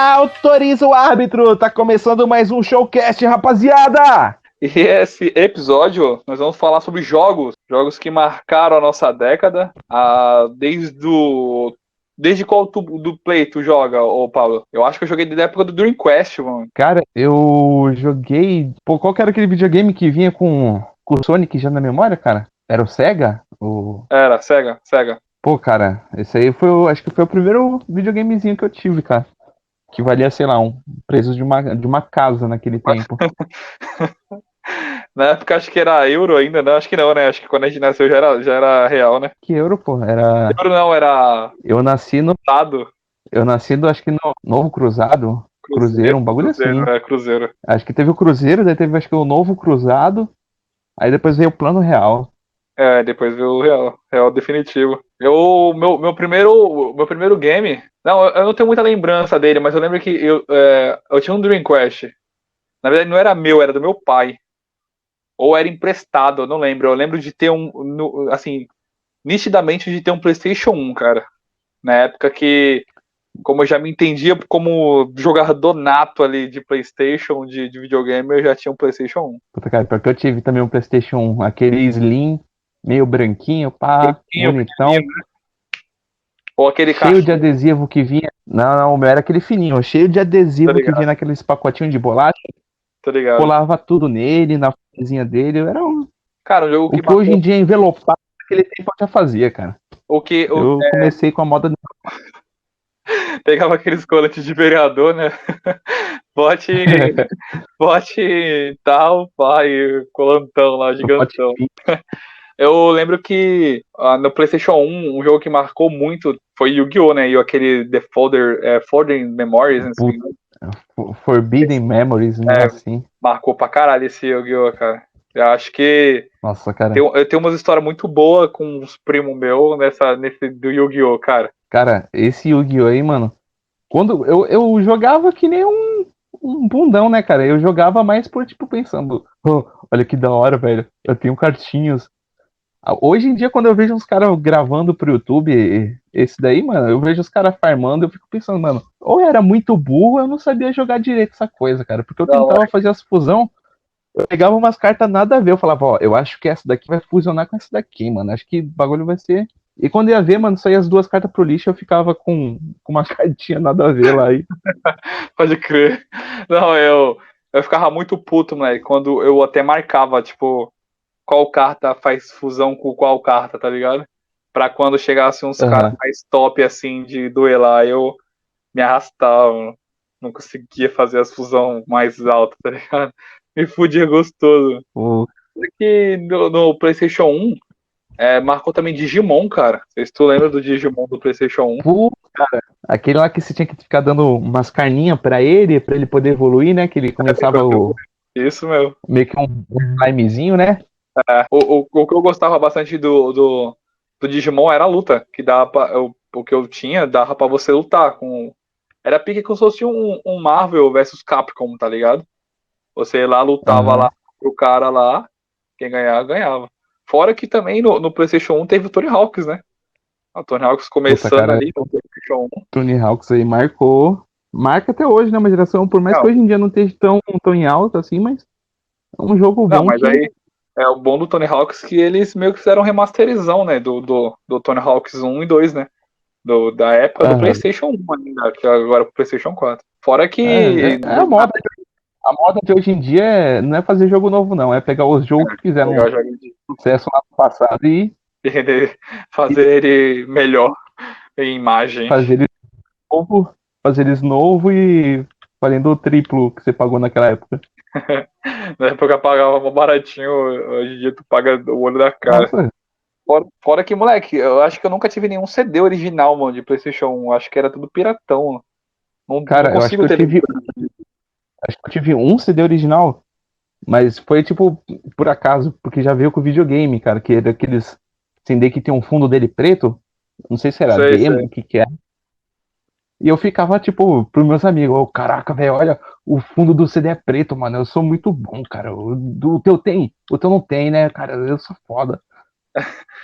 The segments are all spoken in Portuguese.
Autoriza o árbitro! Tá começando mais um showcast, rapaziada! E esse episódio nós vamos falar sobre jogos, jogos que marcaram a nossa década, a, desde o Desde qual tu, do Play tu joga, ô Paulo? Eu acho que eu joguei desde a época do Dream Quest, mano. Cara, eu joguei. Pô, qual que era aquele videogame que vinha com, com o Sonic já na memória, cara? Era o Sega? O... Era, Sega, Sega. Pô, cara, esse aí foi, o- acho que foi o primeiro videogamezinho que eu tive, cara. Que valia, sei lá, um preço de uma, de uma casa naquele tempo. Na época acho que era euro ainda, não? Acho que não, né? Acho que quando a gente nasceu já era, já era real, né? que euro, pô? Era. Euro não, era Eu nasci no. Estado. Eu nasci do, acho que no Novo Cruzado. Cruzeiro, um bagulho cruzeiro, assim. É, cruzeiro. Acho que teve o Cruzeiro, daí teve, acho que o Novo Cruzado. Aí depois veio o Plano Real. É, depois veio o real, real definitivo. Eu, meu, meu primeiro, meu primeiro game, não, eu- não tenho muita lembrança dele, mas eu lembro que eu, é, eu tinha um Dream Quest. Na verdade não era meu, era do meu pai. Ou era emprestado, eu não lembro. Eu lembro de ter um, no- assim, nitidamente de ter um PlayStation 1, cara. Na época que, como eu já me entendia como jogador nato ali de PlayStation, de, de videogame, eu já tinha um PlayStation 1. Puta, cara, porque eu tive também um PlayStation 1, aquele Slim, meio branquinho, pá, Branquinho, bonitão, Ou aquele cheio cachorro. de adesivo que vinha. Não, não, o meu era aquele fininho, cheio de adesivo Tá que vinha naqueles pacotinhos de bolacha, Tá ligado? colava tudo nele, na folhazinha dele. Era um, Cara, um jogo o que hoje em dia é envelopado, naquele tempo eu já fazia, cara. o que o- Eu comecei com a moda. pegava aqueles coletes de vereador, né? Bote, bote tal, pai, colantão lá, gigantão. Eu lembro que ah, no PlayStation 1, um jogo que marcou muito foi Yu-Gi-Oh, né? E aquele The Folder, é, Folding Memories, né? Puta. Forbidden Memories, né? Assim. marcou pra caralho esse Yu-Gi-Oh, cara. Eu acho que Nossa, cara. tem, eu tenho umas histórias muito boas com os primos meus nessa, nesse do Yu-Gi-Oh, cara. Cara, esse Yu-Gi-Oh! aí, mano. Quando eu, eu jogava que nem um, um bundão, né, cara? Eu jogava mais por, tipo, pensando, "Oh, olha que da hora, velho. Eu tenho cartinhos. Ah, Hoje em dia, quando eu vejo uns caras gravando pro YouTube, esse daí, mano, eu vejo os caras farmando, eu fico pensando, mano, ou eu era muito burro, eu não sabia jogar direito essa coisa, cara. Porque eu Não, tentava fazer as fusão, eu pegava umas cartas nada a ver, eu falava, ó, eu acho que essa daqui vai fusionar com essa daqui, mano. Acho que o bagulho vai ser. E quando ia ver, mano, saía as duas cartas pro lixo, eu ficava com, com uma cartinha nada a ver lá. E... Pode crer. Não, eu, eu ficava muito puto, moleque, quando eu até marcava, tipo, qual carta faz fusão com qual carta, tá ligado? Pra quando chegasse uns Aham. caras mais top, assim, de duelar, eu me arrastava, não conseguia fazer as fusão mais altas, tá ligado? Me fudia gostoso. O- que no, no PlayStation 1 é, marcou também Digimon, cara. Se tu lembra do Digimon do PlayStation 1. Pô, cara, aquele lá que você tinha que ficar dando umas carninhas pra ele, pra ele poder evoluir, né? Que ele começava o, Isso, meu. meio que um, um slimezinho, né? É, o, o, o que eu gostava bastante do, do, do Digimon era a luta, que dava pra, eu- o que eu tinha dava pra você lutar com. Era pique como se fosse um, um Marvel versus Capcom, tá ligado? Você lá lutava Aham. lá pro cara lá, quem ganhar, ganhava. Fora que também no, no PlayStation 1 teve o Tony Hawks, né? A Tony Hawks começando cara. ali no PlayStation 1. Tony Hawks aí marcou. Marca até hoje, né? Uma geração, por mais Não. que hoje em dia não esteja tão, tão em alta assim, mas é um jogo bom. Não, mas que- aí é o bom do Tony Hawks que eles meio que fizeram remasterizão, né? Do, do, do Tony Hawks 1 e 2, né? Do, da época do. PlayStation 1 ainda, que agora é o PlayStation 4. Fora que. É, é- é a moda. A moda de hoje em dia é- não é fazer jogo novo, não. É pegar os jogos que fizeram sucesso lá no passado e fazer ele melhor em imagem. fazer eles novo, fazer eles novo e valendo o triplo que você pagou naquela época. Na época pagava baratinho, hoje em dia tu paga o olho da cara. Nossa, Fora, fora que, moleque, eu acho que eu nunca tive nenhum CD original, mano, de PlayStation 1. Acho que era tudo piratão. Não, cara, não eu acho que consigo eu ter. tive. Acho que eu tive um CD original, mas foi tipo por acaso, porque já veio com videogame, cara, que é daqueles CD que tem um fundo dele preto. Não sei se era Sei, demo, o que que é. E eu ficava, tipo, pros meus amigos, ô, caraca, velho, olha, o fundo do CD é preto, mano, eu sou muito bom, cara. O, do- o teu tem, o teu não tem, né, cara, eu sou foda.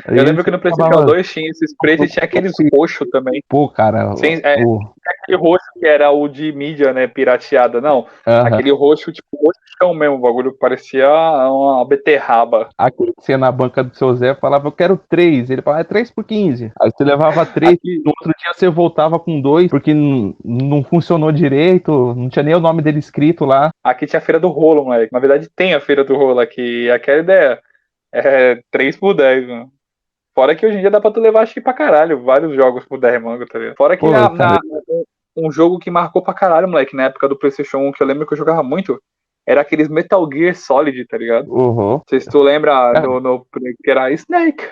Eu lembro que no PlayStation acabava- 2 tinha esses pretos e tinha aqueles roxos também. Pô, cara. Sim, é. pô, Aquele roxo que era o de mídia, né, pirateada. Não, aham. aquele roxo, tipo, roxão mesmo, o bagulho parecia uma beterraba. Aquele que você ia na banca do seu Zé falava, eu quero três. Ele falava, é três por 15. Aí você levava três, Aqui- no outro dia você voltava com dois, porque não funcionou direito, não tinha nem o nome dele escrito lá. Aqui tinha a Feira do Rolo, moleque. Na verdade tem a Feira do Rolo aqui. E aquela ideia é 3 por 10, mano. Fora que hoje em dia dá pra tu levar acho que pra caralho, vários jogos por 10 manga, tá ligado? Fora que Pô, na, cara. na- um jogo que marcou pra caralho, moleque, na época do Playstation 1, que eu lembro que eu jogava muito, era aqueles Metal Gear Solid, tá ligado? Uhum. Não sei se tu lembra É. no, no- que era Snake.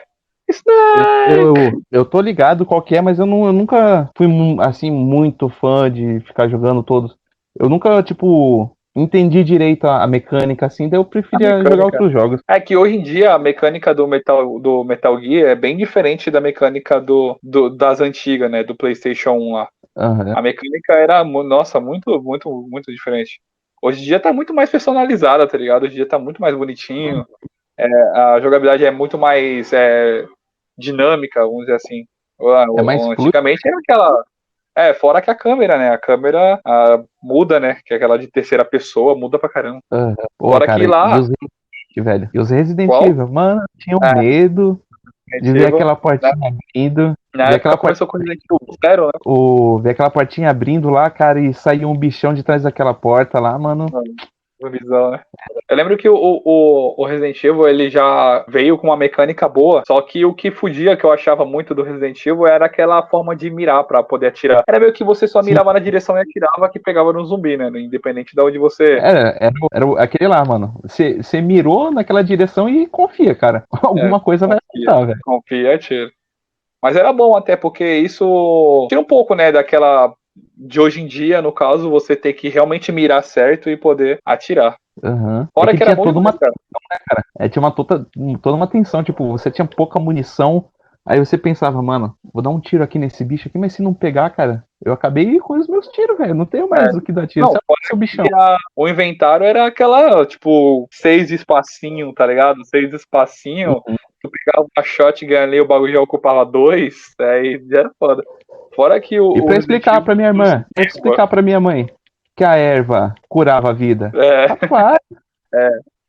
Snake! Eu, eu tô ligado qual que é, mas eu, não, eu nunca fui, assim, muito fã de ficar jogando todos. Eu nunca, tipo, entendi direito a, a mecânica, assim, daí eu preferia mecânica. jogar outros jogos. É que hoje em dia a mecânica do Metal, do Metal Gear é bem diferente da mecânica do, do- das antigas, né? Do PlayStation 1 lá. Aham. A mecânica era, nossa, muito, muito, muito diferente. Hoje em dia tá muito mais personalizada, tá ligado? Hoje em dia tá muito mais bonitinho. É, a jogabilidade é muito mais é, dinâmica, vamos dizer assim. É mais. Antigamente era aquela. É, fora que a câmera, né? A câmera ah, muda, né? Que é aquela de terceira pessoa, muda pra caramba. Fora cara, que lá- E os velho. E os Resident Qual? Evil, mano, tinha um É. medo de ver aquela portinha abrindo. Na época aquela começou com Resident Evil Zero, né? O, ver aquela portinha abrindo lá, cara, e sair um bichão de trás daquela porta lá, mano. Visão, né? Eu lembro que o, o, o Resident Evil ele já veio com uma mecânica boa, só que o que fugia, que eu achava muito do Resident Evil, era aquela forma de mirar pra poder atirar. Era meio que você só Sim. mirava na direção e atirava que pegava no zumbi, né? Independente de onde você. Era, era, era o- aquele lá, mano. Você mirou naquela direção e confia, cara. Alguma coisa vai confia. acertar, velho. Confia e atira. Mas era bom até, porque isso tira um pouco, né, daquela. De hoje em dia, no caso, você ter que realmente mirar certo e poder atirar. Aham. Fora É que, era tinha toda uma, cara. é, tinha uma toda, toda uma tensão, tipo, você tinha pouca munição, aí você pensava, mano, vou dar um tiro aqui nesse bicho aqui, mas se não pegar, cara, eu acabei com os meus tiros, velho. Não tenho mais É. o que dar tiro. Não, é o bichão. A- o inventário era aquela, tipo, seis espacinho, tá ligado? Seis espacinho. Uhum. Tu pegava uma shotgun ali, o bagulho já ocupava dois, aí já era foda. Fora que o. E pra explicar pra minha irmã, pra explicar pra minha mãe que a erva curava a vida. É, Rapaz,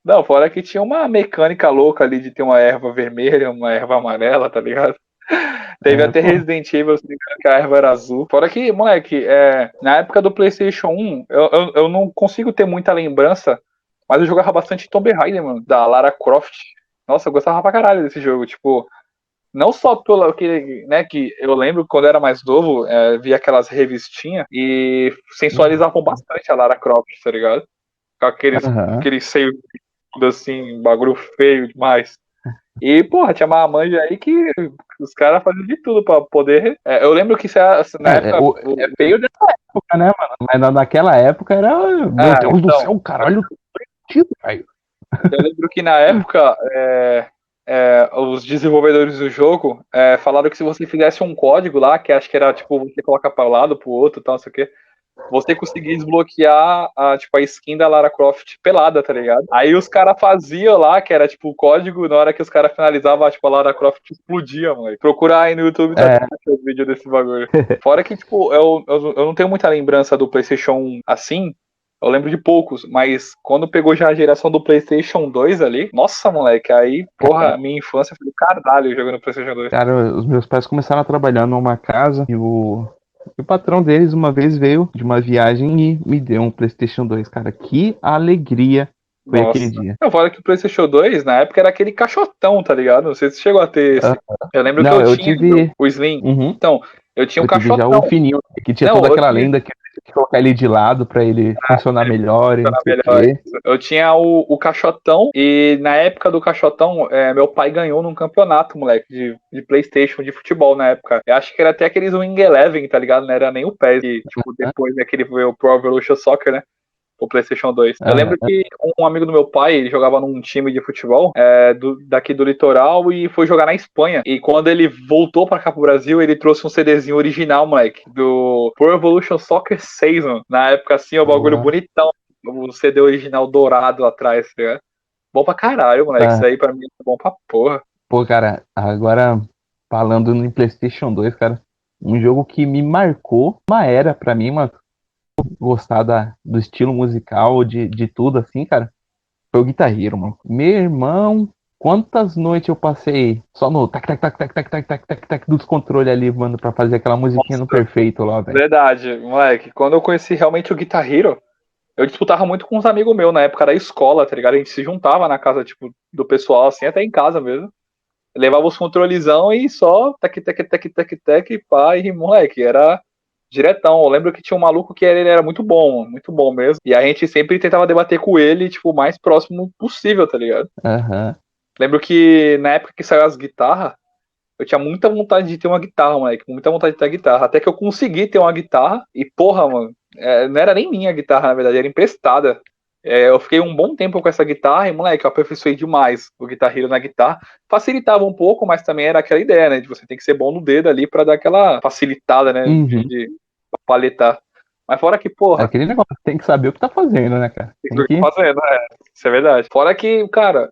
não, fora que tinha uma mecânica louca ali de ter uma erva vermelha, uma erva amarela, tá ligado? Teve É, até pô. Resident Evil, se engano, que a erva era azul. Fora que, moleque, é, na época do PlayStation 1, eu, eu, eu não consigo ter muita lembrança, mas eu jogava bastante Tomb Raider, mano, da Lara Croft. Nossa, eu gostava pra caralho desse jogo. Tipo, não só pelo que, né, que eu lembro quando eu era mais novo, é, via aquelas revistinhas e sensualizavam bastante a Lara Croft, tá ligado? Com aqueles aham. aquele seio tudo assim, bagulho feio demais. E, porra, tinha uma manja aí que os caras faziam de tudo pra poder. é, eu lembro que se a- se na É, época. o- é feio dessa época, né, mano? Mas na- naquela época era. Meu Ah, Deus do então. céu, caralho. Eu lembro que na época é, é, os desenvolvedores do jogo é, falaram que se você fizesse um código lá, que acho que era tipo, você coloca para um lado, pro outro e tal, não sei o quê, você conseguia desbloquear a, tipo, a skin da Lara Croft pelada, tá ligado? Aí os caras faziam lá, que era tipo o código, na hora que os caras finalizavam, tipo, a Lara Croft explodia, mano. Procurar aí no YouTube tá É. os vídeos desse bagulho. Fora que, tipo, eu, eu, eu não tenho muita lembrança do PlayStation 1 assim, eu lembro de poucos, mas quando pegou já a geração do PlayStation 2 ali, nossa, moleque, aí, porra, minha infância foi do caralho jogando PlayStation 2. Cara, os meus pais começaram a trabalhar numa casa e o, o patrão deles uma vez veio de uma viagem e me deu um PlayStation 2. Cara, que alegria foi Nossa. aquele dia. Eu falo que o PlayStation 2, na época, era aquele caixotão, tá ligado? Não sei se chegou a ter esse. Eu lembro Não, que eu, eu tinha tive- o Slim. Uhum. Então, eu tinha um eu tive já caixotão. o fininho, que tinha Não, toda aquela tive- lenda que que colocar ele de lado pra ele funcionar melhor. e não funcionar melhor. Eu tinha o, o caixotão e na época do caixotão, é, meu pai ganhou num campeonato, moleque, de, de Playstation, de futebol na época. Eu acho que era até aqueles Wing Eleven, tá ligado? Não era nem o PES, que, tipo, depois daquele veio o Pro Evolution Soccer, né? O PlayStation 2. Eu Ah, lembro que um amigo do meu pai, ele jogava num time de futebol é, do- daqui do litoral e foi jogar na Espanha. E quando ele voltou pra cá pro Brasil, ele trouxe um CDzinho original, moleque, do Pro Evolution Soccer 6, mano. Na época, assim, o bagulho Uhum. bonitão o CD original dourado atrás, tá ligado? Bom pra caralho, moleque. Tá. Isso aí pra mim é bom pra porra. Pô, cara, agora falando no PlayStation 2, cara, um jogo que me marcou uma era pra mim, mano. Gostar da, do estilo musical, de, de tudo assim, cara. Foi o Guitar Hero, mano. Meu irmão, quantas noites eu passei só no tac, tac, tac, tac, tac, tac, tac, tac, tac dos controles ali, mano, pra fazer aquela musiquinha no perfeito lá, velho. Verdade, moleque. Quando eu conheci realmente o Guitar Hero, eu disputava muito com uns amigos meus na época da escola, tá ligado? A gente se juntava na casa, tipo, do pessoal, assim, até em casa mesmo. Levava os controlezão e só tac, tac, tac, tac, tac, pá, e moleque, era diretão. Eu lembro que tinha um maluco que ele era muito bom, muito bom mesmo. E a gente sempre tentava debater com ele, tipo, o mais próximo possível, tá ligado? Aham. Lembro que na época que saiu as guitarras, eu tinha muita vontade de ter uma guitarra, moleque. Muita vontade de ter guitarra. Até que eu consegui ter uma guitarra. E, porra, mano, é, não era nem minha guitarra, na verdade, era emprestada. É, eu fiquei um bom tempo com essa guitarra e, moleque, eu aperfeiçoei demais o Guitar Hero na guitarra. Facilitava um pouco, mas também era aquela ideia, né? De você tem que ser bom no dedo ali pra dar aquela facilitada, né? Uhum. De, de paletar. Mas fora que, porra, É aquele negócio, tem que saber o que tá fazendo, né, cara? tem Tem que que... fazendo, é. Isso é verdade. Fora que, cara,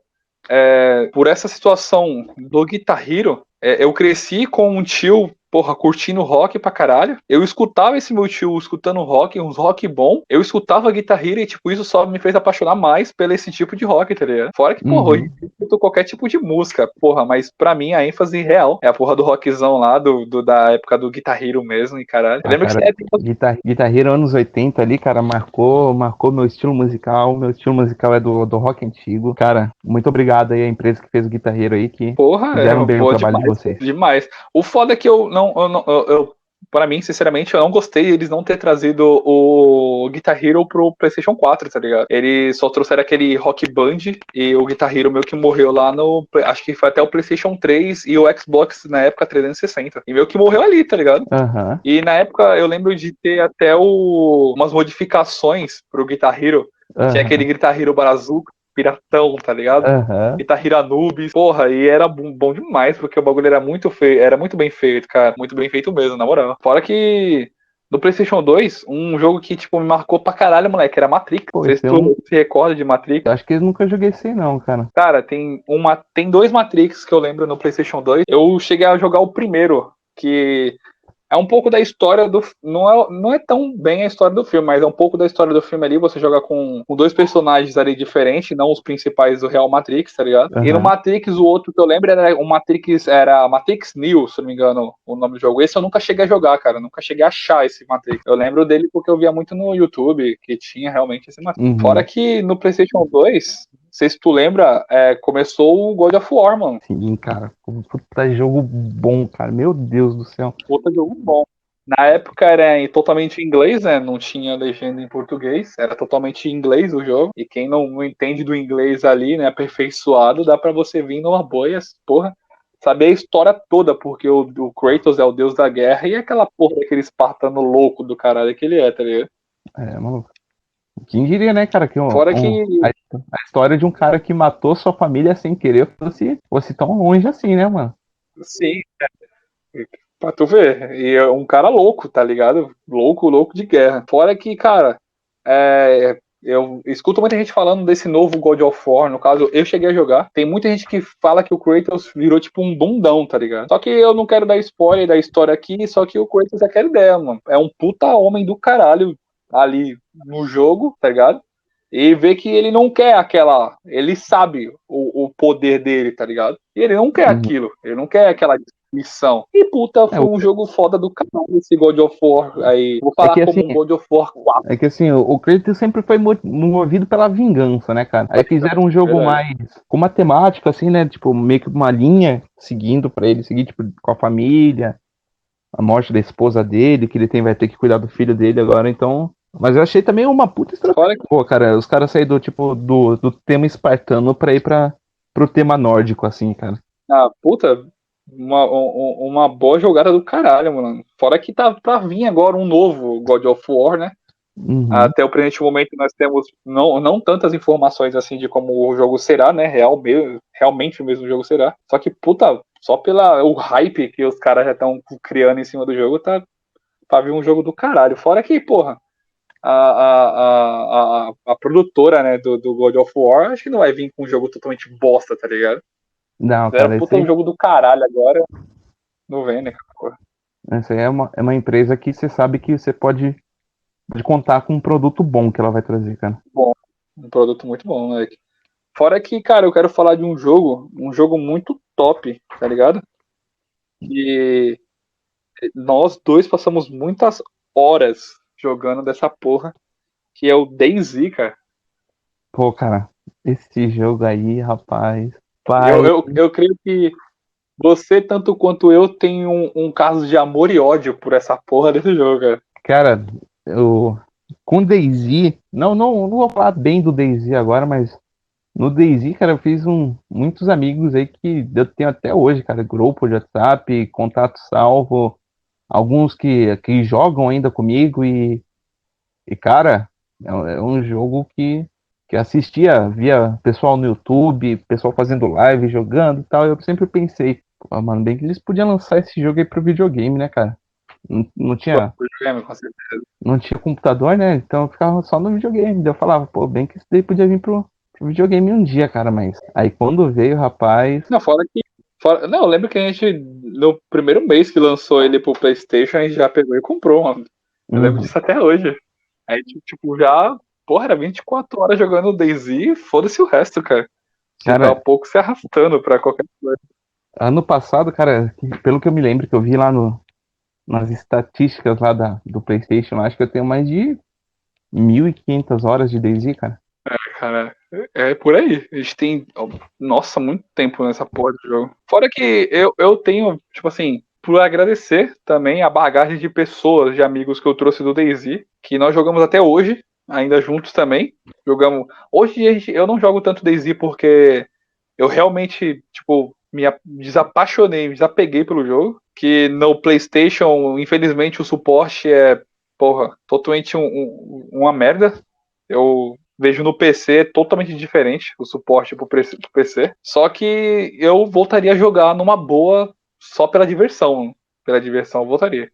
é, por essa situação do Guitar Hero, é, eu cresci com um tio, porra, curtindo rock pra caralho. Eu escutava esse meu tio escutando rock, uns rock bom. Eu escutava Guitar Hero e, tipo, isso só me fez apaixonar mais pelo esse tipo de rock, tá ligado? Fora que, porra, Uhum. eu escuto qualquer tipo de música, porra, mas pra mim a ênfase real é a porra do rockzão lá, do, do- da época do Guitar Hero mesmo, e caralho. Ah, lembro que cara, você tem Guitar, Guitar Hero anos 80 ali, cara, marcou, marcou meu estilo musical. Meu estilo musical é do, do rock antigo. Cara, muito obrigado aí à empresa que fez o Guitar Hero aí, que Porra, fizeram é, bem o trabalho demais, de vocês. demais. O foda é que eu não, eu não eu, eu- pra mim, sinceramente, eu não gostei eles não ter trazido o Guitar Hero pro PlayStation 4, tá ligado? Eles só trouxeram aquele Rock Band e o Guitar Hero meio que morreu lá no, acho que foi até o PlayStation 3 e o Xbox na época 360. E meio que morreu ali, tá ligado? Aham. E na época eu lembro de ter até o, umas modificações pro Guitar Hero. Tinha aham, aquele Guitar Hero Brazuca, piratão, tá ligado? Guitar Hero Anubis, porra, e era bom, bom demais, porque o bagulho era muito feio, era muito bem feito, cara, muito bem feito mesmo, na moral. Fora que no PlayStation 2, um jogo que, tipo, me marcou pra caralho, moleque, era Matrix. Pô, Não sei se é tu se recorda de Matrix. Eu acho que eu nunca joguei esse aí, não, cara. Cara, tem, uma, tem dois Matrix que eu lembro no PlayStation 2. Eu cheguei a jogar o primeiro, que é um pouco da história do. Não é, não é tão bem a história do filme, mas é um pouco da história do filme ali. Você joga com, com dois personagens ali diferentes, não os principais do Real Matrix, tá ligado? E no. Matrix, o outro que eu lembro era o Matrix, era Matrix Neo, se não me engano, o nome do jogo. Esse eu nunca cheguei a jogar, cara. Nunca cheguei a achar esse Matrix. Eu lembro dele porque eu via muito no YouTube que tinha realmente esse Matrix. Uhum. Fora que no PlayStation 2, não sei se tu lembra, é, começou o God of War, mano. Sim, cara. Puta jogo bom, cara. Meu Deus do céu. Puta jogo bom. Na época era totalmente em inglês, né? Não tinha legenda em português. Era totalmente em inglês o jogo. E quem não, não entende do inglês ali, né? Aperfeiçoado, dá pra você vir numa boia, porra. Saber a história toda, porque o, o Kratos é o deus da guerra e aquela porra daquele espartano louco do caralho que ele é, tá ligado? É, maluco. Quem diria, né, cara, que, um, Fora um- que- a, a história de um cara que matou sua família sem querer fosse, fosse tão longe assim, né, mano? Sim, é. Pra tu ver. E é um cara louco, tá ligado? Louco, louco de guerra. Fora que, cara, é, eu escuto muita gente falando desse novo God of War. No caso, eu cheguei a jogar. Tem muita gente que fala que o Kratos virou tipo um bundão, tá ligado? Só que eu não quero dar spoiler da história aqui, só que o Kratos é aquela ideia, mano. É um puta homem do caralho ali no jogo, tá ligado? E vê que ele não quer aquela. Ele sabe o, o poder dele, tá ligado? E ele não quer Uhum. aquilo. Ele não quer aquela missão. E puta, foi É, o- um jogo foda do canal esse God of War. Aí, vou falar que, como assim, God of War 4. É que assim, o, o Kratos sempre foi mo- movido pela vingança, né, cara? Aí fizeram um jogo Verdade. mais com uma temática, assim, né? Tipo, meio que uma linha seguindo pra ele seguir, tipo, com a família, a morte da esposa dele, que ele tem, vai ter que cuidar do filho dele agora, então. Mas eu achei também uma puta estratégia. Que Pô, cara, os caras saíram do, tipo, do, do tema espartano pra ir pra, pro tema nórdico, assim, cara. Ah, puta, uma, um- uma boa jogada do caralho, mano. Fora que tá pra vir agora um novo God of War, né? Uhum. Até o presente momento nós temos não, não tantas informações assim de como o jogo será, né? Real, mesmo- realmente o mesmo jogo será. Só que, puta, só pela o hype que os caras já estão criando em cima do jogo, tá pra vir um jogo do caralho. Fora que, porra, a, a, a, a, produtora né, do, do God of War acho que não vai vir com um jogo totalmente bosta, tá ligado? Não, Era cara, um puta um jogo do caralho agora. Não vem, né, essa aí é uma, é uma empresa que você sabe que você pode, pode contar com um produto bom que ela vai trazer, cara. Um produto muito bom, moleque. Fora que, cara, eu quero falar de um jogo, um jogo muito top, tá ligado? E nós dois passamos muitas horas jogando dessa porra, que é o DayZ, cara. Pô, cara, esse jogo aí, rapaz. Pai, Eu, eu, eu creio que você, tanto quanto eu, tem um, um caso de amor e ódio por essa porra desse jogo, cara. Cara, eu com DayZ, não, não, não vou falar bem do DayZ agora, mas no DayZ, cara, eu fiz um, muitos amigos aí que eu tenho até hoje, cara, grupo de WhatsApp, contato salvo, alguns que, que jogam ainda comigo e, e cara, é, um- é um jogo que, que assistia, via pessoal no YouTube, pessoal fazendo live, jogando e tal, eu sempre pensei, pô, mano, bem que eles podiam lançar esse jogo aí pro videogame, né, cara? Não, não tinha O videogame, com certeza. não tinha computador, né? Então eu ficava só no videogame. Daí eu falava, pô, bem que isso daí podia vir pro, pro videogame um dia, cara, mas. Aí quando veio, rapaz. Não, fora que. Fora, não, eu lembro que a gente, no primeiro mês que lançou ele pro PlayStation, a gente já pegou e comprou, mano. Eu lembro uhum, disso até hoje. A gente, tipo, já. Porra, era 24 horas jogando DayZ, foda-se o resto, cara. Cara- Daqui a pouco se arrastando pra qualquer coisa. Ano passado, cara, pelo que eu me lembro, que eu vi lá no, nas estatísticas lá da, do PlayStation, acho que eu tenho mais de 1.500 horas de DayZ, cara. Cara, é por aí. A gente tem, nossa, muito tempo nessa porra de jogo. Fora que eu, eu tenho, tipo assim, por agradecer também a bagagem de pessoas, de amigos que eu trouxe do DayZ, que nós jogamos até hoje, ainda juntos também. Jogamos. Hoje gente- eu não jogo tanto DayZ porque eu realmente, tipo, me desapaixonei, me desapeguei pelo jogo. Que no PlayStation, infelizmente, o suporte é, porra, totalmente um- um- uma merda. Eu vejo no PC totalmente diferente o suporte pre- pro PC. Só que eu voltaria a jogar numa boa só pela diversão. Pela diversão eu voltaria.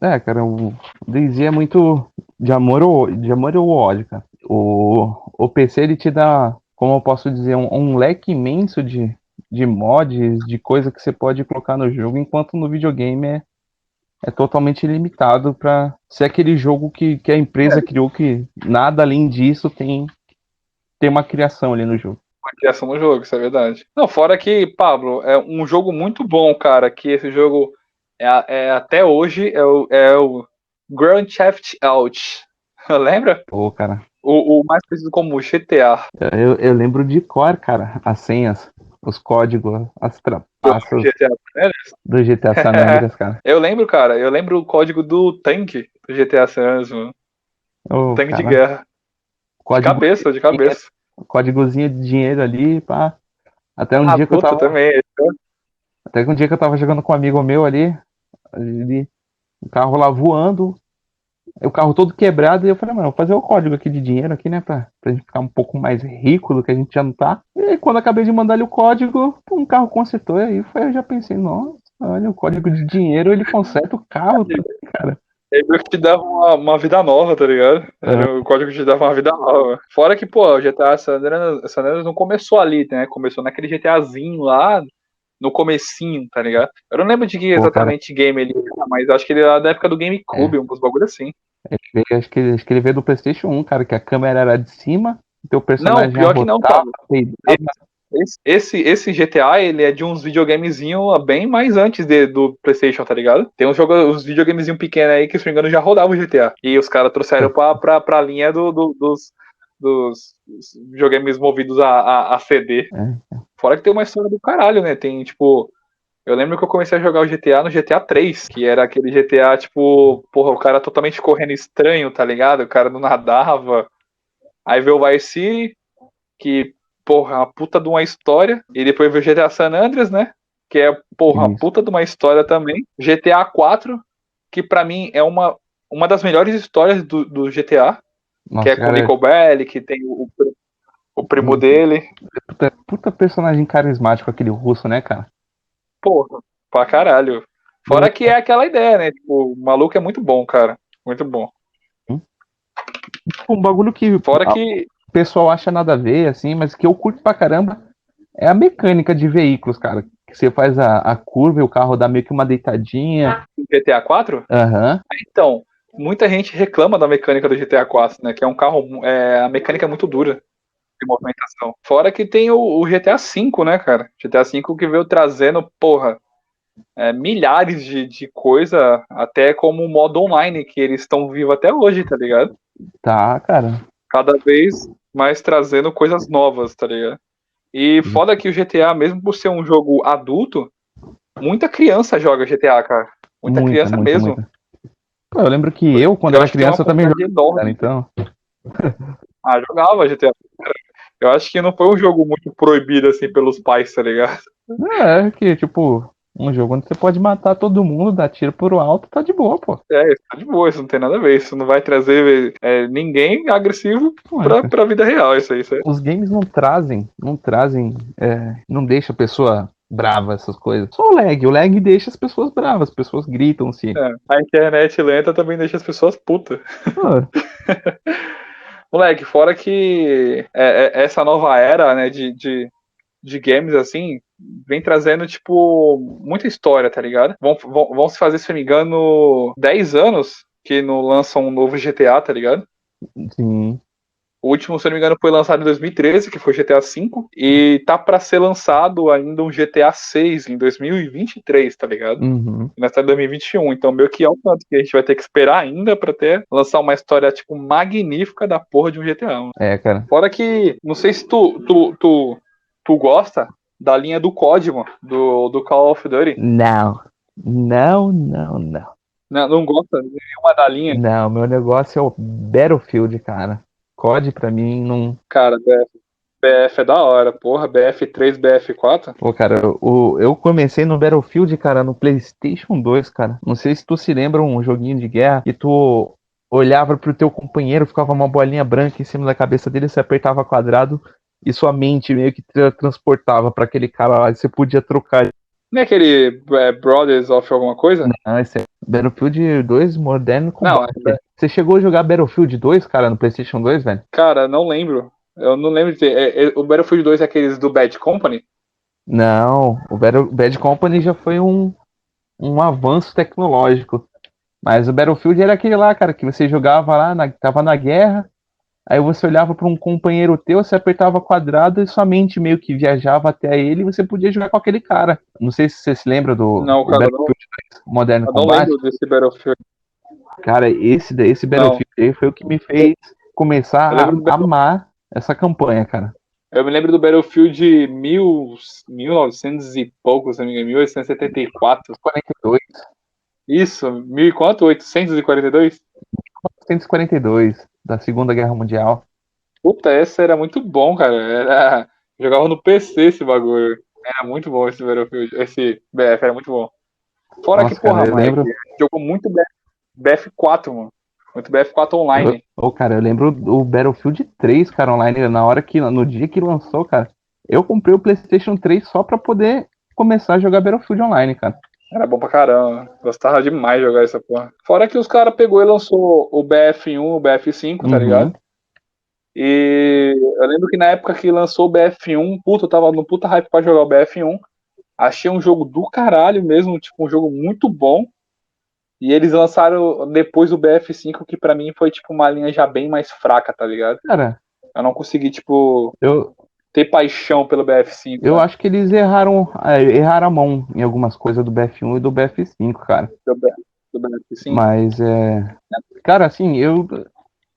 É, cara, o DayZ é muito de amor ou, de amor ou ódio, cara. O, o PC ele te dá, como eu posso dizer, um, um leque imenso de, de mods, de coisa que você pode colocar no jogo, enquanto no videogame é, é totalmente limitado para ser aquele jogo que, que a empresa criou que nada além disso tem, tem uma criação ali no jogo. Uma criação no jogo, isso é verdade. Não, fora que, Pablo, é um jogo muito bom, cara, que esse jogo é, é até hoje é o, é o Grand Theft Auto. Lembra? Pô, cara, O, o mais conhecido como GTA. eu, eu lembro de cor, cara, as senhas, os códigos, as trapaças GTA. Do GTA San Andreas, cara. Eu lembro, cara, eu lembro o código do tanque do GTA San Andreas, mano. Ô, Tanque de cara, guerra. De código, cabeça, de cabeça. códigozinho de dinheiro ali, pá. Até um ah, dia que eu tava, também. até que um dia que eu tava jogando com um amigo meu ali, ele, o carro lá voando, o carro todo quebrado, e eu falei, mano, vou fazer o código aqui de dinheiro aqui, né, pra, pra gente ficar um pouco mais rico do que a gente já não tá. E aí, quando acabei de mandar ele o código, um carro consertou, e aí foi, eu já pensei, nossa, olha, o código de dinheiro, ele conserta o carro, cara. Ele meio que te dava uma, uma vida nova, tá ligado? Era O código te dava uma vida nova. Fora que, pô, o GTA San Andreas, San Andreas não começou ali, né? Começou naquele GTAzinho lá, no comecinho, tá ligado? Eu não lembro de que Pô, exatamente game ele era, mas acho que ele era da época do GameCube, uns bagulho assim. Veio- acho, que, acho que ele veio do PlayStation 1, cara, que a câmera era de cima, o teu Não, personagem pior que não, peidava. Esse, esse, esse GTA, ele é de uns videogamezinho bem mais antes de- do PlayStation, tá ligado? Tem uns, jogo, uns videogamezinho pequenos aí que, se não me engano, já rodavam o GTA. E os caras trouxeram pra, pra, pra linha do, do- dos, dos videogames movidos a, a, a CD. É. Fora que tem uma história do caralho, né? Tem, tipo. Eu lembro que eu comecei a jogar o GTA no GTA 3, que era aquele GTA, tipo, porra, o cara totalmente correndo estranho, tá ligado? O cara não nadava. Aí veio o Vice City, que, porra, é uma puta de uma história. E depois veio o GTA San Andreas, né? Que é, porra, uma puta de uma história também. GTA 4, que pra mim é uma, uma das melhores histórias do, do GTA, Nossa, que é com o Nico Bellic, que tem o, o primo Hum. dele. puta, puta personagem carismático aquele russo, né, cara? Porra, pra caralho. Fora que é aquela ideia, né? Tipo, o maluco é muito bom, cara. Muito bom. Tipo, um bagulho que Fora a- que. o pessoal acha nada a ver, assim, mas que eu curto pra caramba é a mecânica de veículos, cara. Que você faz a, a curva e o carro dá meio que uma deitadinha. GTA 4? Aham. Então, muita gente reclama da mecânica do GTA 4, né? Que é um carro. É, a mecânica é muito dura de movimentação. Fora que tem o, o GTA V, né, cara? GTA V que veio trazendo, porra, é, milhares de, de coisa, até como o modo online, que eles estão vivos até hoje, tá ligado? Tá, cara. Cada vez mais trazendo coisas novas, tá ligado? E Uhum. foda que o GTA, mesmo por ser um jogo adulto, muita criança joga GTA, cara. Muita, criança mesmo. muita. Pô, eu lembro que eu, quando Eu era criança, eu também jogava, cara, então. Ah, jogava GTA. Eu acho que não foi um jogo muito proibido assim pelos pais, tá ligado? É, que, tipo, um jogo onde você pode matar todo mundo, dar tiro por alto, tá de boa, pô. É, isso tá de boa, isso não tem nada a ver. Isso não vai trazer é, ninguém agressivo pra, pra vida real, isso aí. Isso aí. Os games não trazem, não trazem, é, não deixa a pessoa brava, essas coisas. Só o lag, o lag deixa as pessoas bravas, as pessoas gritam se. É, a internet lenta também deixa as pessoas putas. Pô, Moleque, fora que é, é, essa nova era, né, de, de, de games, assim, vem trazendo, tipo, muita história, tá ligado? Vão, vão, vão se fazer, se não me engano, 10 anos que não lançam um novo GTA, tá ligado? sim. O último, se eu não me engano, foi lançado em 2013, que foi GTA V, e tá pra ser lançado ainda um GTA 6 em 2023, tá ligado? Uhum. Nós tá em 2021, então meio que é o tanto que a gente vai ter que esperar ainda pra ter lançar uma história, tipo, magnífica da porra de um GTA. mano. É, cara. Fora que, não sei se tu, tu, tu, tu gosta da linha do código do, do Call of Duty. Não. Não, não, não. Não, não gosta de nenhuma da linha? Não, meu negócio é o Battlefield, cara. COD pra mim não. Cara, BF, BF é da hora, porra, BF3, BF4. Pô, cara, o, eu comecei no Battlefield, cara, no PlayStation 2, cara. Não sei se tu se lembra um joguinho de guerra que tu olhava pro teu companheiro, ficava uma bolinha branca em cima da cabeça dele, você apertava quadrado e sua mente meio que tra- transportava pra aquele cara lá e você podia trocar. Não é aquele é, Brothers of alguma coisa? Não, esse é Battlefield 2 Modern Não, Combat. é- Você chegou a jogar Battlefield 2, cara, no PlayStation 2, velho? Cara, não lembro. Eu não lembro de ter. é- é- o Battlefield 2 é aqueles do Bad Company? Não, o Battle, Bad Company já foi um, um avanço tecnológico. Mas o Battlefield era aquele lá, cara, que você jogava lá, na, tava na guerra, aí você olhava para um companheiro teu, você apertava quadrado e sua mente meio que viajava até ele e você podia jogar com aquele cara. Não sei se você se lembra do, Não, do cara, Battlefield 2 Moderno Eu não lembro desse Battlefield. Cara, esse, esse Battlefield aí foi o que me fez começar a amar essa campanha, cara. Eu me lembro do Battlefield mil, 1900 e pouco, se não me engano, 1874. 42, Isso, mil e quanto? 842? 1942 da Segunda Guerra Mundial. Puta, essa era muito bom, cara. Era... Jogava no PC esse bagulho. Era muito bom esse Battlefield, esse BF, era muito bom. Fora Nossa, que, porra, cara, mano, lembro- jogou muito BF, 4 mano. Muito BF4 online. Ô, cara, eu lembro do Battlefield 3, cara, online, na hora que, no dia que lançou, cara, eu comprei o PlayStation 3 só pra poder começar a jogar Battlefield online, cara. Era bom pra caramba. Gostava demais de jogar essa porra. Fora que os caras pegou e lançou o BF1, o BF5, tá Uhum. ligado? E eu lembro que na época que lançou o BF1, puta, eu tava no puta hype pra jogar o BF1. Achei um jogo do caralho mesmo, tipo, um jogo muito bom. E eles lançaram depois o BF5, que pra mim foi, tipo, uma linha já bem mais fraca, tá ligado? Cara, Eu não consegui, tipo, eu, ter paixão pelo BF5. eu né? acho que eles erraram, é, erraram a mão em algumas coisas do BF1 e do BF5, cara. Do B- do BF5. Mas, é... Cara, assim, eu,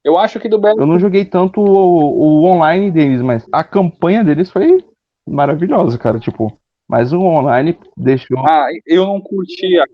Eu acho que do BF5 eu não joguei tanto o, o online deles, mas a campanha deles foi maravilhosa, cara, tipo... Mas o online deixou... Ah, eu não curti a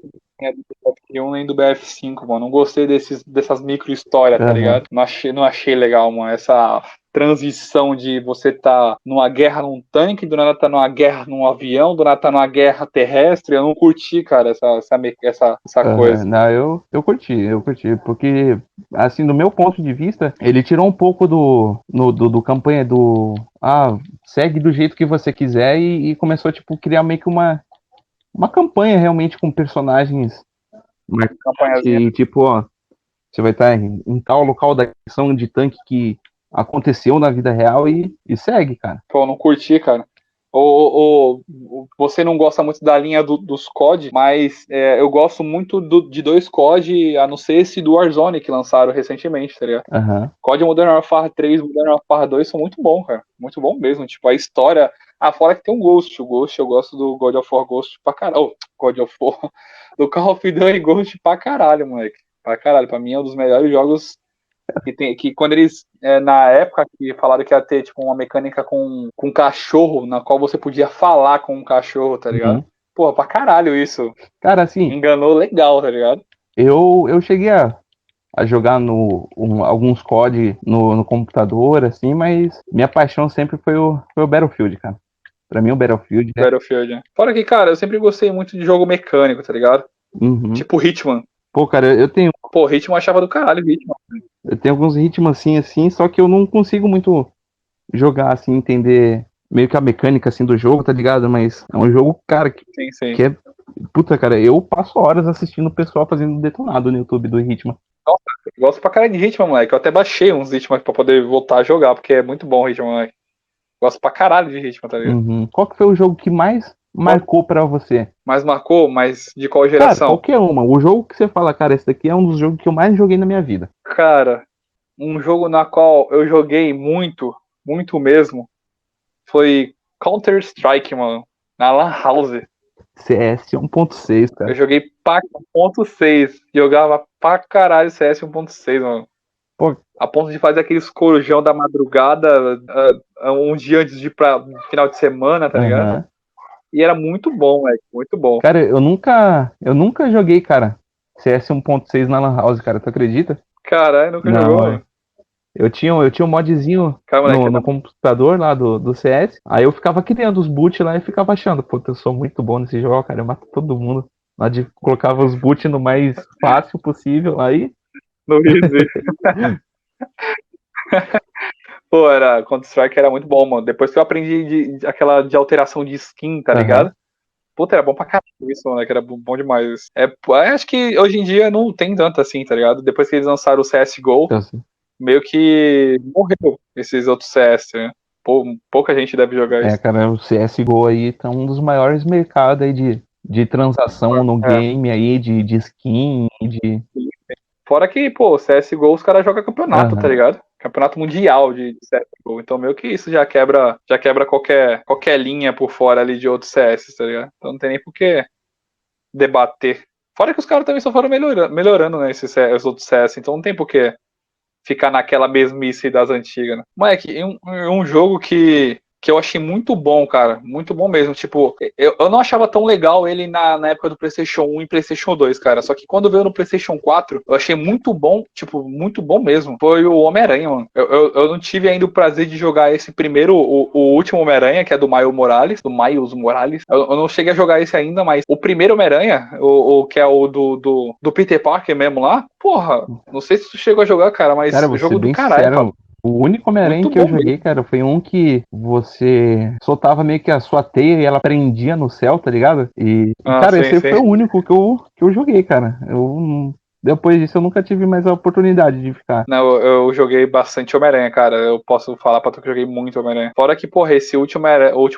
campanha do BF1 nem do BF5, mano. Não gostei desses, dessas micro histórias, tá Aham. ligado? Não achei, não achei legal, mano. Essa transição de você tá numa guerra num tanque, do nada tá numa guerra num avião, do nada tá numa guerra terrestre. Eu não curti, cara, essa, essa, essa, essa Aham, coisa. Não, eu, eu curti, eu curti, porque, assim, do meu ponto de vista, ele tirou um pouco do, no- do, do campanha do, ah, segue do jeito que você quiser e, e começou, tipo, criar meio que uma, uma campanha realmente com personagens Campanhazinha. que, tipo, ó, você vai estar em, em tal local da ação de tanque que aconteceu na vida real e, e segue, cara. Pô, não curti, cara. ou, ou, você não gosta muito da linha do, dos COD, mas é, eu gosto muito do, de dois COD, a não ser esse do Warzone que lançaram recentemente, tá ligado? Uhum. COD Modern Warfare 3 e Modern Warfare 2 são muito bons, cara. Muito bom mesmo. Tipo, a história. Ah, fora que tem um Ghost. O Ghost, eu gosto do God of War Ghost pra caralho. Oh, God of War. Do Call of Duty Ghost pra caralho, moleque. Pra caralho. Pra mim é um dos melhores jogos que tem. Que quando eles é, na época que falaram que ia ter tipo uma mecânica com, com cachorro, na qual você podia falar com um cachorro, tá ligado? Uhum. Pô, pra caralho isso. Cara, assim. Enganou legal, tá ligado? Eu, eu cheguei a, a jogar no, um, alguns COD no, no computador, assim, mas minha paixão sempre foi o, foi o Battlefield, cara. Pra mim, o Battlefield. Né? Battlefield, né? Fora que, cara, eu sempre gostei muito de jogo mecânico, tá ligado? Uhum. Tipo Hitman. Pô, cara, eu tenho. Pô, ritmo achava do caralho, ritmo. Eu tenho alguns ritmos assim, assim, só que eu não consigo muito jogar, assim, entender meio que a mecânica, assim, do jogo, tá ligado? Mas é um jogo, cara, que, sim, sim. que é. Puta, cara, eu passo horas assistindo o pessoal fazendo detonado no YouTube do ritmo. Nossa, eu gosto pra caralho de ritmo, moleque. Eu até baixei uns ritmos pra poder voltar a jogar, porque é muito bom o ritmo, moleque. Gosto pra caralho de ritmo, tá ligado? Uhum. Qual que foi o jogo que mais marcou para você? Mais marcou, mas de qual geração? Cara, qualquer uma. O jogo que você fala, cara, esse daqui é um dos jogos que eu mais joguei na minha vida. Cara, um jogo na qual eu joguei muito, muito mesmo, foi Counter Strike, mano, na Lan House. CS 1.6, cara. Eu joguei pra 1.6, jogava pra caralho CS 1.6, mano. Pô. A ponto de fazer aqueles corujão da madrugada uh, um dia antes de ir pra final de semana, tá ligado? E era muito bom, velho. Muito bom. Cara, eu nunca. Eu nunca joguei, cara. CS 1.6 na Lan House, cara. Tu acredita? Caralho, nunca Não, jogou. É. Eu tinha, eu tinha um modzinho Calma, no, no, computador lá do, do CS. Aí eu ficava criando os boot lá e ficava achando, pô, eu sou muito bom nesse jogo, cara. Eu mato todo mundo. Lá de colocava os boot no mais fácil possível aí. No easy. Pô, era, Counter-Strike era muito bom, mano. Depois que eu aprendi de, de aquela de alteração de skin, tá uhum. ligado? Puta, era bom pra caralho isso, mano, que era bom demais. É, acho que hoje em dia não tem tanto assim, tá ligado? Depois que eles lançaram o CSGO, uhum. meio que morreu esses outros CS, né? Pô, pouca gente deve jogar é, isso. É, cara, o CSGO aí tá um dos maiores mercados aí de, de transação no é. game aí, de, de skin, de... Fora que, pô, CSGO os caras jogam campeonato, uhum. tá ligado? campeonato mundial de, CSGO. Então meio que isso já quebra, já quebra qualquer, qualquer linha por fora ali de outros CS, tá ligado? Então não tem nem por que debater. Fora que os caras também só foram melhorando, melhorando né, esses, os outros CS, então não tem por que ficar naquela mesmice das antigas, né? Moleque, um, um jogo que que eu achei muito bom, cara. Muito bom mesmo. Tipo, eu, eu não achava tão legal ele na, na época do PlayStation 1 e PlayStation 2, cara. Só que quando veio no PlayStation 4, eu achei muito bom, tipo, muito bom mesmo. Foi o Homem-Aranha, mano. Eu, eu, eu, não tive ainda o prazer de jogar esse primeiro, o, o último Homem-Aranha, que é do Miles Morales, do Miles Morales. Eu, eu, não cheguei a jogar esse ainda, mas o primeiro Homem-Aranha, o, o, que é o do, do, do Peter Parker mesmo lá, porra, não sei se tu chegou a jogar, cara, mas cara, jogo do caralho, sincero, o único Homem-Aranha que eu joguei, mesmo. cara, foi um que você soltava meio que a sua teia e ela prendia no céu, tá ligado? E, ah, cara, sim, esse sim. foi o único que eu, que eu joguei, cara. Eu depois disso eu nunca tive mais a oportunidade de ficar. Não, eu, eu joguei bastante Homem-Aranha, cara. Eu posso falar pra tu que eu joguei muito Homem-Aranha. Fora que, porra, esse último,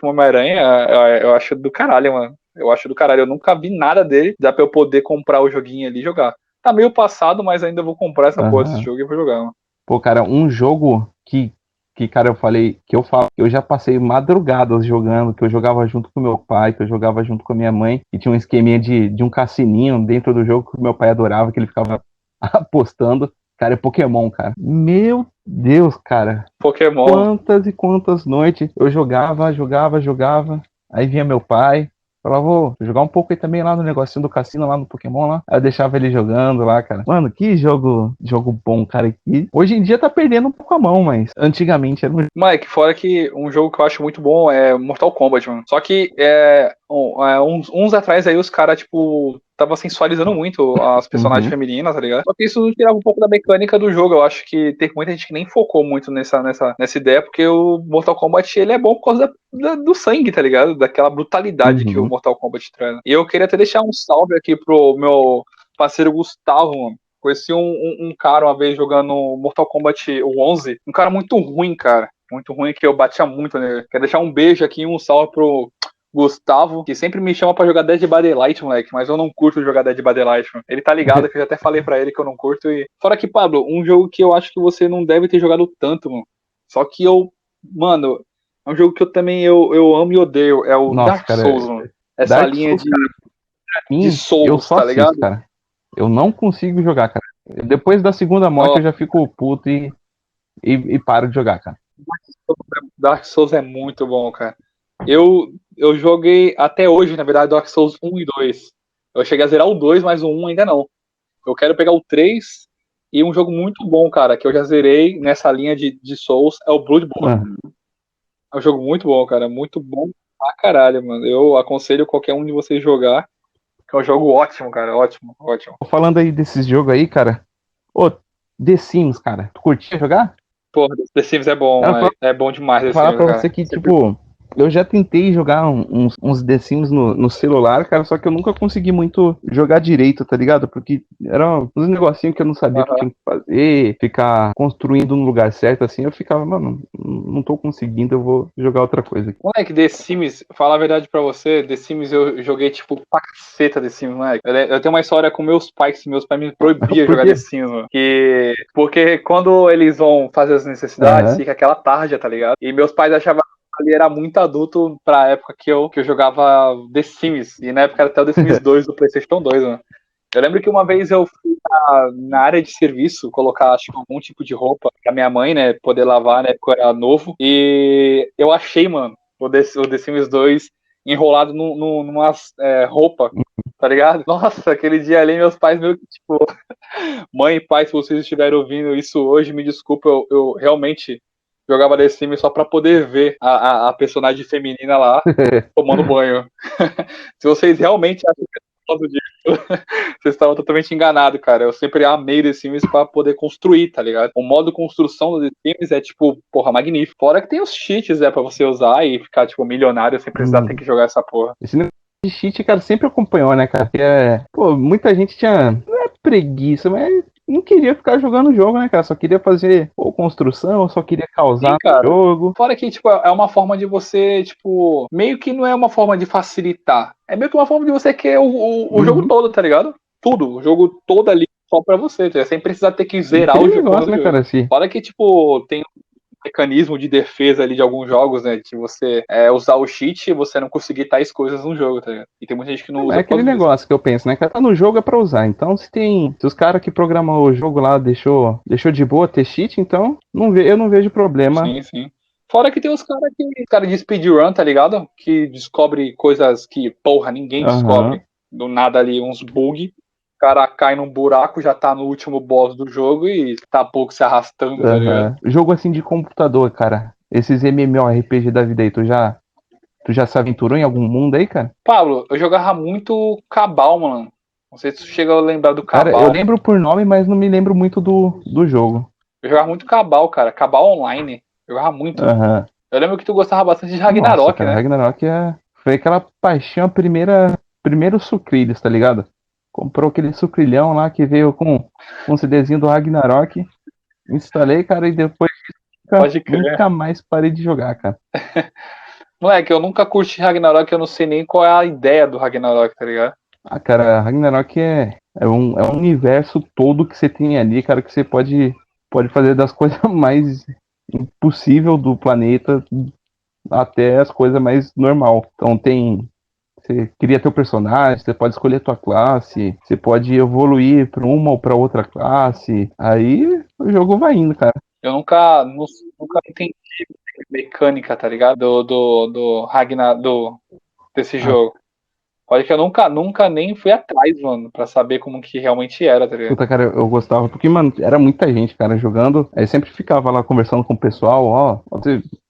Homem-Aranha, eu, eu acho do caralho, mano. Eu acho do caralho. Eu nunca vi nada dele. Dá pra eu poder comprar o joguinho ali e jogar. Tá meio passado, mas ainda vou comprar essa uhum. porra desse jogo e vou jogar, mano. Pô, cara, um jogo que, que, cara, eu falei, que eu falo, eu já passei madrugadas jogando, que eu jogava junto com meu pai, que eu jogava junto com a minha mãe, e tinha um esqueminha de, de um cassininho dentro do jogo que meu pai adorava, que ele ficava apostando. Cara, é Pokémon, cara. Meu Deus, cara. Pokémon. Quantas e quantas noites eu jogava, jogava, jogava. Aí vinha meu pai, Falava, vou jogar um pouco aí também lá no negocinho do cassino, lá no Pokémon lá. Aí eu deixava ele jogando lá, cara. Mano, que jogo, jogo bom, cara. E hoje em dia tá perdendo um pouco a mão, mas antigamente era um. Mike, fora que um jogo que eu acho muito bom é Mortal Kombat, mano. Só que é, uns, uns atrás aí os caras, tipo, tava sensualizando muito as personagens uhum. femininas, tá ligado? Só que isso tirava um pouco da mecânica do jogo. Eu acho que teve muita gente que nem focou muito nessa, nessa, nessa ideia, porque o Mortal Kombat ele é bom por causa da, da, do sangue, tá ligado? Daquela brutalidade uhum. que o Mortal Kombat traz. E eu queria até deixar um salve aqui pro meu parceiro Gustavo, mano. Conheci um, um, um cara uma vez jogando Mortal Kombat 11, um cara muito ruim, cara Muito ruim que eu batia muito nele. Quero deixar um beijo aqui e um salve pro Gustavo, que sempre me chama pra jogar Dead by Daylight, moleque, mas eu não curto jogar Dead by Daylight, mano. Ele tá ligado que eu já até falei pra ele que eu não curto e... Fora que, Pablo, um jogo que eu acho que você não deve ter jogado tanto, mano. Só que eu, mano, é um jogo que eu também eu, eu amo e odeio, é o Nossa, Dark cara, Souls, mano. Essa Dark linha Souls, de, mim, de Souls, eu só tá assisto, ligado? cara. Eu não consigo jogar, cara. Depois da segunda morte Ó. eu já fico puto e, e, e paro de jogar, cara. Dark Souls é muito bom, cara. Eu, eu joguei até hoje, na verdade, Dark Souls 1 e 2. Eu cheguei a zerar o 2, mas o 1 ainda não. Eu quero pegar o 3 e um jogo muito bom, cara, que eu já zerei nessa linha de, de Souls, é o Bloodborne. Ah, É um jogo muito bom, cara. Muito bom pra caralho, mano. Eu aconselho qualquer um de vocês jogar. Que é um jogo ótimo, cara. Ótimo, ótimo. falando aí desses jogos aí, cara. Ô, The Sims, cara. Tu curtia jogar? Porra, The Sims é bom, é, bom demais falar Sims, pra cara. você que, tipo, eu já tentei jogar uns, uns The Sims no, no celular, cara, só que eu nunca consegui muito jogar direito, tá ligado? Porque eram uns negocinhos que eu não sabia o que Aham. tinha que fazer, ficar construindo no lugar certo, assim, eu ficava, mano, não tô conseguindo, eu vou jogar outra coisa aqui. Moleque, The Sims, falar a verdade pra você, The Sims eu joguei, tipo, pra caceta The Sims, moleque. Eu, eu tenho uma história com meus pais, que meus pais me proibiam jogar? The Sims, mano. Que, porque quando eles vão fazer as necessidades, Aham. fica aquela tarja, tá ligado? E meus pais achavam que ali era muito adulto pra época que eu, que eu jogava The Sims. E na época era até o The Sims 2 do PlayStation 2, mano. Eu lembro que uma vez eu fui na, na área de serviço colocar, acho que algum tipo de roupa pra minha mãe, né, poder lavar, né, porque eu era novo. E eu achei, mano, o The, o The Sims 2 enrolado num, num, numa é, roupa, tá ligado? Nossa, aquele dia ali, meus pais meio que, tipo, mãe e pai, se vocês estiverem ouvindo isso hoje, me desculpa, eu, eu realmente jogava The Sims só pra poder ver a, a, a personagem feminina lá tomando banho. se vocês realmente acham que é causa disso, vocês estavam totalmente enganados, cara. Eu sempre amei The Sims pra poder construir, tá ligado? O modo construção do The Sims é, tipo, porra, magnífico. Fora que tem os cheats, né, pra você usar e ficar, tipo, milionário sem precisar Hum. ter que jogar essa porra. Esse de cheat, cara, sempre acompanhou, né, cara? Porque, é, pô, muita gente tinha, não é preguiça, mas não queria ficar jogando o jogo, né, cara? Só queria fazer ou construção, só queria causar Sim, jogo. Fora que, tipo, é uma forma de você, tipo, meio que não é uma forma de facilitar. É meio que uma forma de você querer o, o, o Uhum. jogo todo, tá ligado? Tudo. O jogo todo ali só pra você, tá sem precisar ter que zerar o Aquele jogo. negócio, né, cara, assim. Fora que, tipo, tem mecanismo de defesa ali de alguns jogos, né? De você é, usar o cheat e você não conseguir tais coisas no jogo, tá ligado? E tem muita gente que não usa. É aquele negócio que eu penso, né? Cara, tá no jogo é pra usar. Então, se tem. Se os caras que programam o jogo lá deixou, deixou de boa ter cheat, então não ve, eu não vejo problema. Sim, sim. Fora que tem os caras que. cara de speedrun, tá ligado? Que descobre coisas que, porra, ninguém Aham. descobre. Do nada ali, uns bug. O cara cai num buraco, já tá no último boss do jogo e tá pouco se arrastando, ligado? Aham. Jogo assim de computador, cara. Esses MMORPG da vida aí, tu já. Tu já se aventurou em algum mundo aí, cara? Pablo, eu jogava muito Cabal, mano. Não sei se tu chega a lembrar do Cara, Cabal. eu lembro por nome, mas não me lembro muito do, do jogo. Eu jogava muito Cabal, cara. Cabal online. Eu jogava muito. Aham. Eu lembro que tu gostava bastante de Ragnarok, Nossa, cara, né? Ragnarok é... foi aquela paixão, primeira, primeiro sucrilhos, tá ligado? Comprou aquele sucrilhão lá que veio com um CDzinho do Ragnarok. Instalei, cara, e depois nunca- nunca mais parei de jogar, cara. Moleque, eu nunca curti Ragnarok, eu não sei nem qual é a ideia do Ragnarok, tá ligado? Ah, cara, Ragnarok é, é, um, é um universo todo que você tem ali, cara, que você pode, pode fazer das coisas mais impossível do planeta até as coisas mais normal. Então tem. Você cria teu personagem, você pode escolher tua classe, você pode evoluir pra uma ou pra outra classe. Aí o jogo vai indo, cara. Eu nunca, nu- nunca entendi a mecânica, tá ligado? Do, do, do Ragnar, do, desse Ah. jogo. Pode que eu nunca, nunca nem fui atrás, mano, pra saber como que realmente era, tá ligado? Puta, cara, eu, gostava, porque, mano, era muita gente, cara, jogando. Aí sempre ficava lá conversando com o pessoal, ó,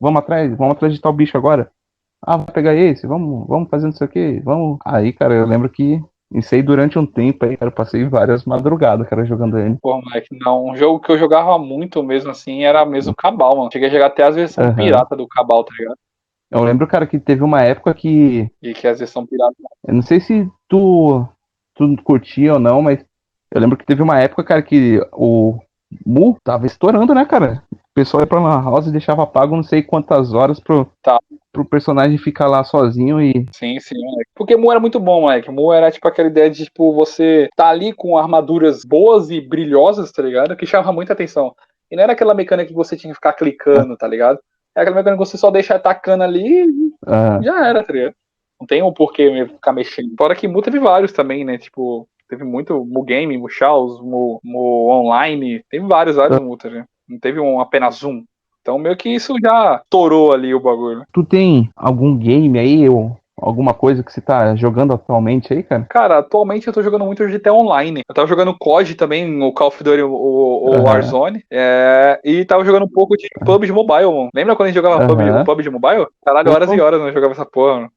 vamos atrás, vamos atrás de tal bicho agora. Ah, vai pegar esse, vamos, vamos fazer não sei o que, vamos. Aí, cara, eu lembro que isso aí durante um tempo aí, cara, eu passei várias madrugadas, cara, jogando ele. Pô, moleque, não. Um jogo que eu jogava muito mesmo assim era mesmo Cabal, mano. Cheguei a jogar até as versões Aham. pirata do Cabal, tá ligado? Eu lembro, cara, que teve uma época que. E que as versões pirata. Eu não sei se tu, tu curtia ou não, mas eu lembro que teve uma época, cara, que o Mu tava estourando, né, cara? Pessoal ia pra Lan House e deixava pago não sei quantas horas pro, Tá. pro personagem ficar lá sozinho e. Sim, sim, moleque. Porque Mu era muito bom, moleque. Mu era tipo aquela ideia de, tipo, você tá ali com armaduras boas e brilhosas, tá ligado? Que chamava muita atenção. E não era aquela mecânica que você tinha que ficar clicando, tá ligado? Era aquela mecânica que você só deixa atacando ali e ah, já era, tá ligado? Não tem um porquê ficar mexendo. Fora que Mu teve vários também, né? Tipo, teve muito Mu Game, Mu Chaos, Mu, Mu Online. Teve vários, vários Mu, tá ligado? Não teve um apenas um. Então meio que isso já torou ali o bagulho. tu tem algum game aí ou alguma coisa que você tá jogando atualmente aí, cara? Cara, atualmente eu tô jogando muito GTA Online. Eu tava jogando COD também, o Call of Duty, o, o- Aham. Warzone. É, e tava jogando um pouco de PUBG Mobile, mano. Lembra quando a gente jogava PUBG, Aham. PUBG Mobile? Caralho, horas e horas eu jogava essa porra, mano.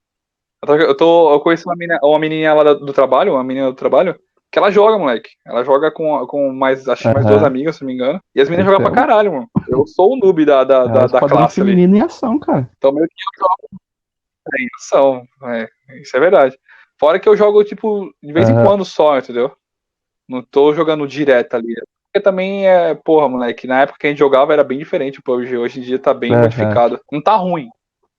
Eu, tô, eu, conheci uma menina, uma menininha lá do trabalho, uma menina do trabalho, que ela joga, moleque. Ela joga com, com mais, acho que mais duas amigas, se não me engano. E as meninas Então. jogam pra caralho, mano. Eu sou o noob da, da, da, É, da Esquadrão classe ali. em ação, cara. Então meio que eu jogo. É ação, é, isso é verdade. Fora que eu jogo, tipo, de vez em Aham. quando só, entendeu? Não tô jogando direto ali. Porque também é, porra, moleque, na época que a gente jogava era bem diferente o PUBG. Hoje em dia tá bem Aham. modificado. Não tá ruim,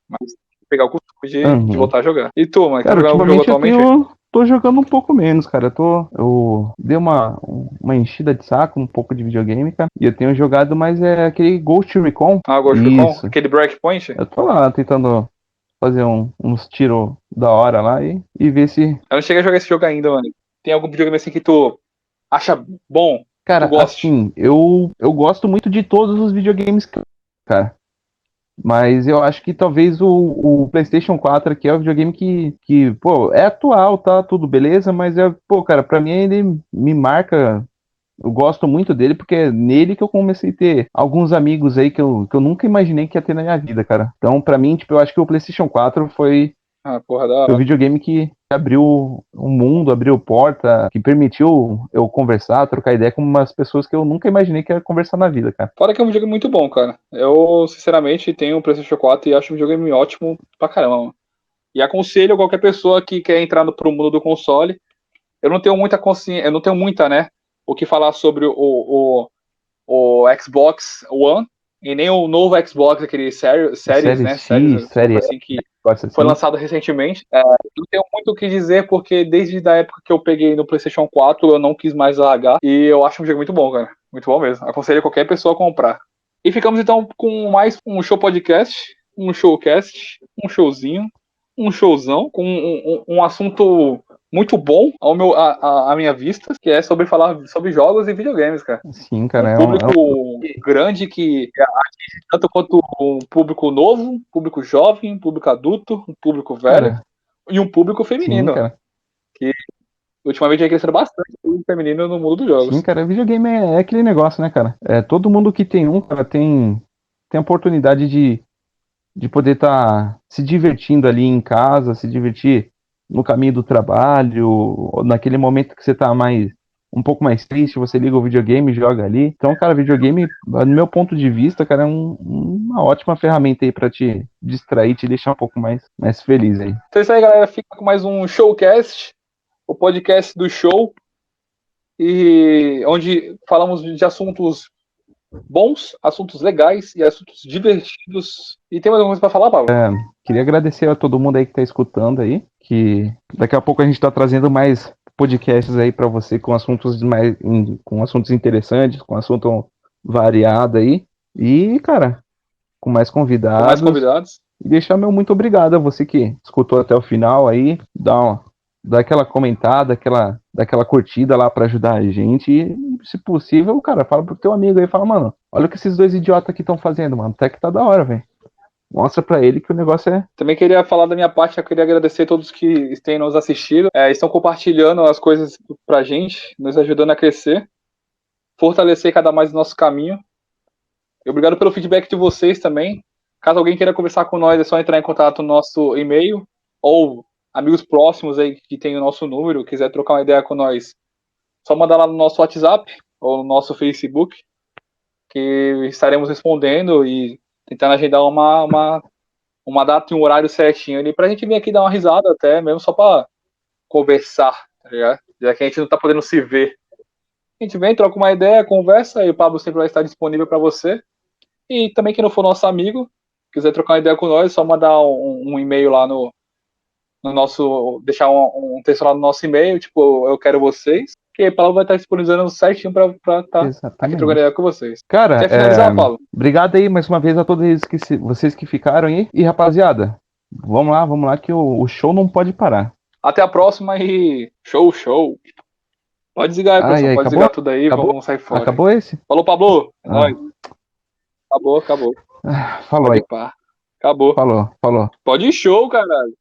mas tem que pegar o costume de, Uhum. de voltar a jogar. E tu, mano, Cara, jogar algum jogo atualmente? tenho, tô jogando um pouco menos, cara. Eu, tô, eu dei uma, uma enchida de saco, um pouco de videogame, cara. E eu tenho jogado mais é aquele Ghost Recon. Ah, Ghost Recon? Isso. Aquele Breakpoint? Eu tô lá tentando fazer um- uns tiros da hora lá e, e ver se. Eu não cheguei a jogar esse jogo ainda, mano. Tem algum videogame assim que tu acha bom? Cara, assim, eu, eu gosto muito de todos os videogames, que- cara. Mas eu acho que talvez o, o PlayStation 4 aqui é o videogame que, que, pô, é atual, tá? Tudo beleza, mas é, pô, cara, pra mim ele me marca. Eu gosto muito dele porque é nele que eu comecei a ter alguns amigos aí que eu, que eu nunca imaginei que ia ter na minha vida, cara. Então, pra mim, tipo, eu acho que o PlayStation 4 foi Ah, porra, da o videogame que abriu o mundo, abriu porta, que permitiu eu conversar, trocar ideia com umas pessoas que eu nunca imaginei que ia conversar na vida, cara. Fora que é um videogame muito bom, cara. Eu, sinceramente, tenho um PlayStation 4 e acho um videogame ótimo pra caramba, mano. E aconselho qualquer pessoa que quer entrar no, pro mundo do console. Eu não tenho muita consciência, eu não tenho muita, né, o que falar sobre o, o, o Xbox One e nem o novo Xbox, aquele série, séries, Série né, X, séries, série assim, que Assim. foi lançado recentemente. É, não tenho muito o que dizer, porque desde a época que eu peguei no PlayStation 4, eu não quis mais largar. E eu acho um jogo muito bom, cara. Muito bom mesmo. Aconselho qualquer pessoa a comprar. E ficamos então com mais um show podcast, um showcast, um showzinho, um showzão, com um, um- um assunto muito bom ao meu, a, a- à minha vista, que é sobre falar sobre jogos e videogames, cara Sim, cara. um É é público um- grande que atinge tanto quanto um público novo, um público jovem, um público adulto, um público velho cara, e um público sim, feminino. cara. Ultimamente vem crescendo bastante o público feminino no mundo dos jogos. Sim, cara. Videogame é, é aquele negócio, né, cara? É, todo mundo que tem um, cara, tem, tem a oportunidade de, de poder estar se divertindo ali em casa, se divertir no caminho do trabalho, ou naquele momento que você tá mais um pouco mais triste, você liga o videogame e joga ali. Então, cara, videogame, no meu ponto de vista, cara, é um- uma ótima ferramenta aí pra te distrair, te deixar um pouco mais, mais feliz aí. Então é isso aí, galera. Fica com mais um Showcast, o podcast do show, e onde falamos de assuntos bons, assuntos legais e assuntos divertidos. E tem mais alguma coisa pra falar, Pablo? Queria agradecer a todo mundo aí que tá escutando aí, que daqui a pouco a gente tá trazendo mais podcasts aí pra você com assuntos mais com assuntos interessantes, com assunto variado aí. E, cara, com mais Com convidados. mais convidados. E deixar meu muito obrigado a você que escutou até o final aí, dá, uma, dá aquela comentada, aquela, dá aquela curtida lá pra ajudar a gente. E, se possível, cara, fala pro teu amigo aí, fala, mano, olha o que esses dois idiotas aqui estão fazendo, mano. Até que tá da hora, velho. Mostra pra ele que o negócio é. Também queria falar da minha parte, eu queria agradecer a todos que têm nos assistido, é, estão compartilhando as coisas pra gente, nos ajudando a crescer, fortalecer cada mais o nosso caminho. Obrigado pelo feedback de vocês também. Caso alguém queira conversar com nós, é só entrar em contato no nosso e-mail ou amigos próximos aí que tem o nosso número, quiser trocar uma ideia com nós, só mandar lá no nosso WhatsApp ou no nosso Facebook, que estaremos respondendo e tentando agendar uma, uma, uma data e um horário certinho ali pra gente vir aqui dar uma risada até, mesmo só pra conversar, tá ligado? Já que a gente não tá podendo se ver. A gente vem, troca uma ideia, conversa e o Pablo sempre vai estar disponível pra você. E também quem não for nosso amigo, quiser trocar uma ideia com nós, só mandar um, um e-mail lá no, no nosso. deixar um, um texto lá no nosso e-mail, tipo, eu quero vocês. Que a Paulo vai estar disponibilizando certinho pra estar tá trocando ideia com vocês. Cara, Quer finalizar, é, Paulo? obrigado aí mais uma vez a todos eles que se- vocês que ficaram aí. E rapaziada, vamos lá, vamos lá que o, o show não pode parar. Até a próxima e show, show. Pode desligar aí, Ai, pessoal. ai, Pode acabou? desligar tudo aí, Acabou? vamos sair fora. Acabou esse? Falou, Pablo. É Ah. nóis. Acabou, acabou. Falou aí. Acabou. falou, falou. Pode ir show, caralho.